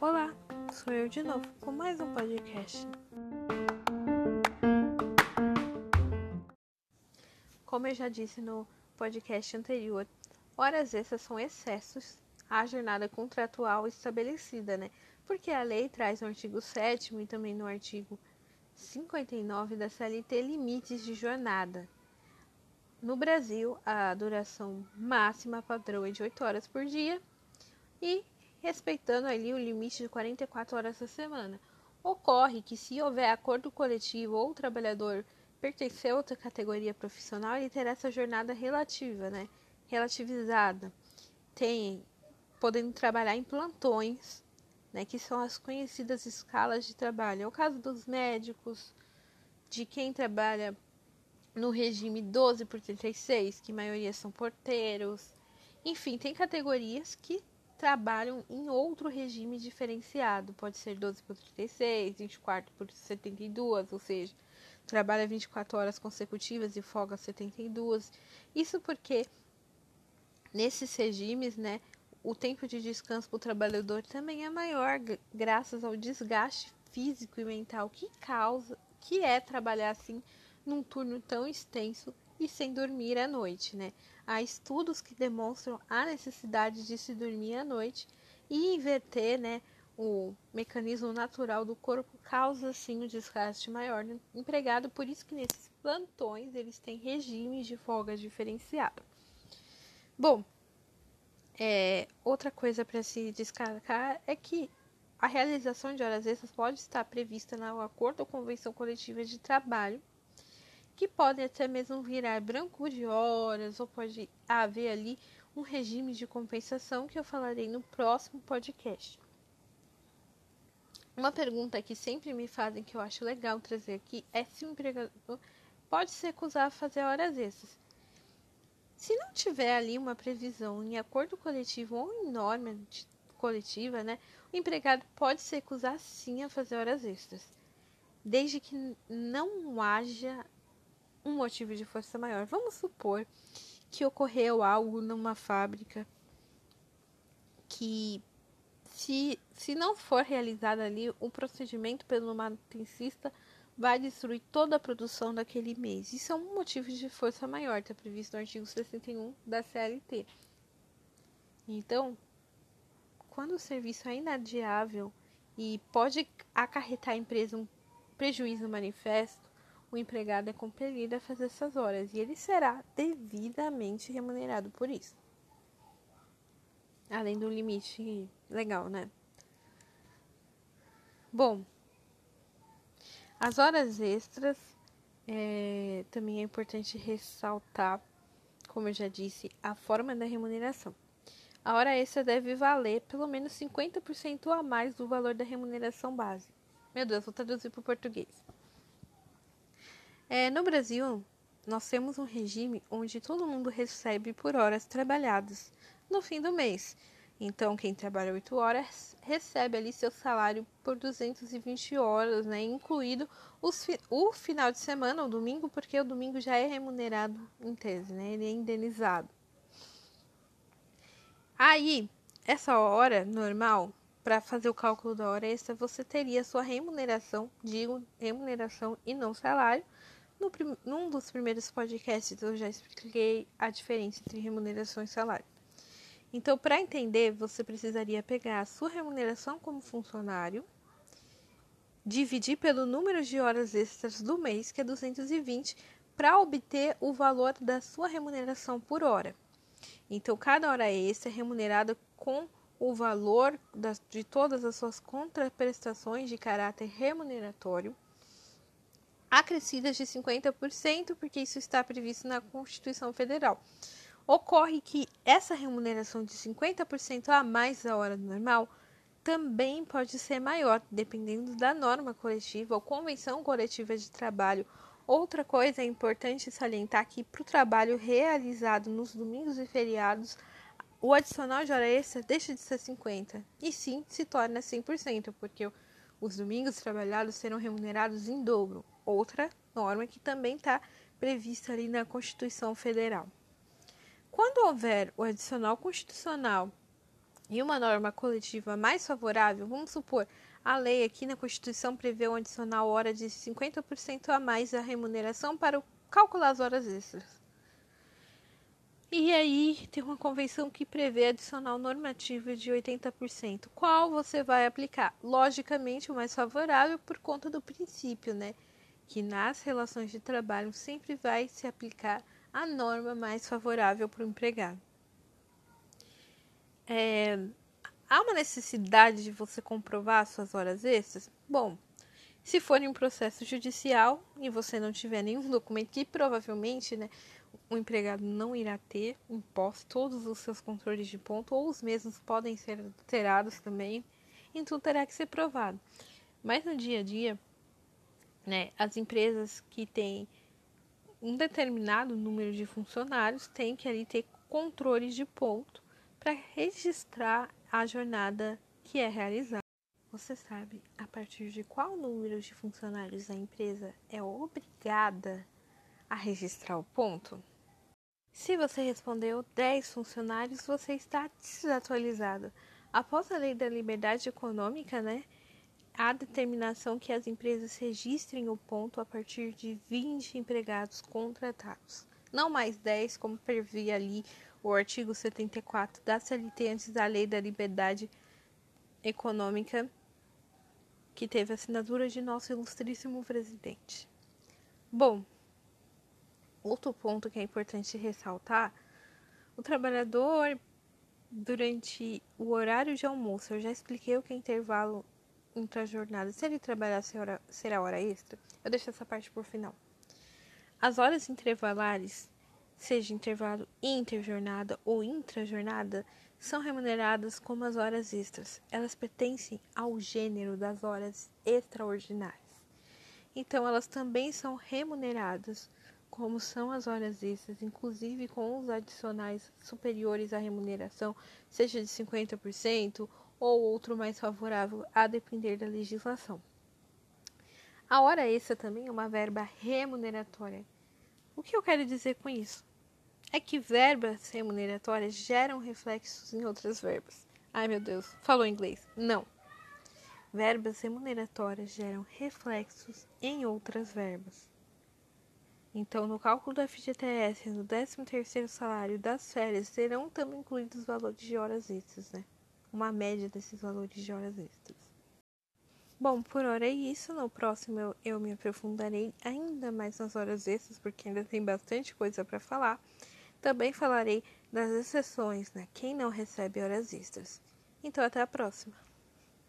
Olá, sou eu de novo com mais um podcast. Como eu já disse no podcast anterior, horas extras são excessos à jornada contratual estabelecida, né? Porque a lei traz no artigo 7 e também no artigo 59 da CLT limites de jornada. No Brasil, a duração máxima padrão é de 8 horas por dia e respeitando ali o limite de 44 horas por semana. Ocorre que se houver acordo coletivo ou o trabalhador pertencer a outra categoria profissional, ele terá essa jornada relativa, né? Relativizada. Tem podendo trabalhar em plantões né, que são as conhecidas escalas de trabalho. É o caso dos médicos, de quem trabalha no regime 12 por 36, que a maioria são porteiros. Enfim, tem categorias que trabalham em outro regime diferenciado. Pode ser 12 por 36, 24 por 72, ou seja, trabalha 24 horas consecutivas e folga 72. Isso porque nesses regimes, né, o tempo de descanso para o trabalhador também é maior, graças ao desgaste físico e mental que causa, que é trabalhar assim num turno tão extenso e sem dormir à noite, né? Há estudos que demonstram a necessidade de se dormir à noite e inverter, né, o mecanismo natural do corpo causa assim um desgaste maior no empregado, por isso que nesses plantões eles têm regimes de folga diferenciado. Bom, é, outra coisa para se destacar é que a realização de horas extras pode estar prevista no acordo ou convenção coletiva de trabalho, que pode até mesmo virar branco de horas, ou pode haver ali um regime de compensação que eu falarei no próximo podcast. Uma pergunta que sempre me fazem que eu acho legal trazer aqui é se o empregador pode se recusar a fazer horas extras. Se não tiver ali uma previsão em acordo coletivo ou em norma coletiva, né, o empregado pode se recusar sim a fazer horas extras, desde que não haja um motivo de força maior. Vamos supor que ocorreu algo numa fábrica que se, se não for realizado ali um procedimento pelo manutencista vai destruir toda a produção daquele mês. Isso é um motivo de força maior, está previsto no artigo 61 da CLT. Então, quando o serviço é inadiável e pode acarretar à empresa um prejuízo manifesto, o empregado é compelido a fazer essas horas e ele será devidamente remunerado por isso. Além do limite legal, né? Bom, as horas extras é, também é importante ressaltar, como eu já disse, a forma da remuneração. A hora extra deve valer pelo menos 50% a mais do valor da remuneração base. Meu Deus, vou traduzir para o português. É, no Brasil, nós temos um regime onde todo mundo recebe por horas trabalhadas no fim do mês. Então, quem trabalha 8 horas recebe ali seu salário por 220 horas, né? Incluído os, o final de semana, o domingo, porque o domingo já é remunerado em tese, né? Ele é indenizado. Aí, essa hora normal, para fazer o cálculo da hora extra, você teria sua remuneração, digo remuneração e não salário. No, num dos primeiros podcasts eu já expliquei a diferença entre remuneração e salário. Então, para entender, você precisaria pegar a sua remuneração como funcionário, dividir pelo número de horas extras do mês, que é 220, para obter o valor da sua remuneração por hora. Então, cada hora extra é remunerada com o valor das, de todas as suas contraprestações de caráter remuneratório, acrescidas de 50%, porque isso está previsto na Constituição Federal. Ocorre que essa remuneração de 50% a mais da hora normal também pode ser maior, dependendo da norma coletiva ou convenção coletiva de trabalho. Outra coisa é importante salientar que para o trabalho realizado nos domingos e feriados, o adicional de hora extra deixa de ser 50% e sim se torna 100%, porque os domingos trabalhados serão remunerados em dobro. Outra norma que também está prevista ali na Constituição Federal. Quando houver o adicional constitucional e uma norma coletiva mais favorável, vamos supor, a lei aqui na Constituição prevê um adicional hora de 50% a mais da remuneração para calcular as horas extras. E aí tem uma convenção que prevê adicional normativo de 80%. Qual você vai aplicar? Logicamente o mais favorável por conta do princípio, né? Que nas relações de trabalho sempre vai se aplicar a norma mais favorável para o empregado. É, há uma necessidade de você comprovar suas horas extras? Bom, se for em um processo judicial e você não tiver nenhum documento, que provavelmente né, o empregado não irá ter imposto todos os seus controles de ponto, ou os mesmos podem ser alterados também, então terá que ser provado. Mas no dia a dia, né, as empresas que têm um determinado número de funcionários têm que ali ter controles de ponto para registrar a jornada que é realizada. Você sabe a partir de qual número de funcionários a empresa é obrigada a registrar o ponto? Se você respondeu 10 funcionários, você está desatualizado. Após a lei da liberdade econômica, né, há determinação que as empresas registrem o ponto a partir de 20 empregados contratados. Não mais 10, como previa ali o artigo 74 da CLT antes da Lei da Liberdade Econômica, que teve a assinatura de nosso ilustríssimo presidente. Bom, outro ponto que é importante ressaltar: o trabalhador, durante o horário de almoço, eu já expliquei o que é intervalo entre a jornada. Se ele trabalhar será hora extra, eu deixo essa parte por final. As horas intervalares seja intervalo interjornada ou intrajornada, são remuneradas como as horas extras. Elas pertencem ao gênero das horas extraordinárias. Então, elas também são remuneradas como são as horas extras, inclusive com os adicionais superiores à remuneração, seja de 50% ou outro mais favorável, a depender da legislação. A hora extra também é uma verba remuneratória. O que eu quero dizer com isso? é que verbas remuneratórias geram reflexos em outras verbas. Ai meu Deus, falou inglês. Não. Verbas remuneratórias geram reflexos em outras verbas. Então, no cálculo do FGTS, no 13º salário das férias, serão também incluídos os valores de horas extras, né? Uma média desses valores de horas extras. Bom, por hora é isso. No próximo eu, eu me aprofundarei ainda mais nas horas extras, porque ainda tem bastante coisa para falar. Também falarei das exceções, né? Quem não recebe horas extras. Então, até a próxima.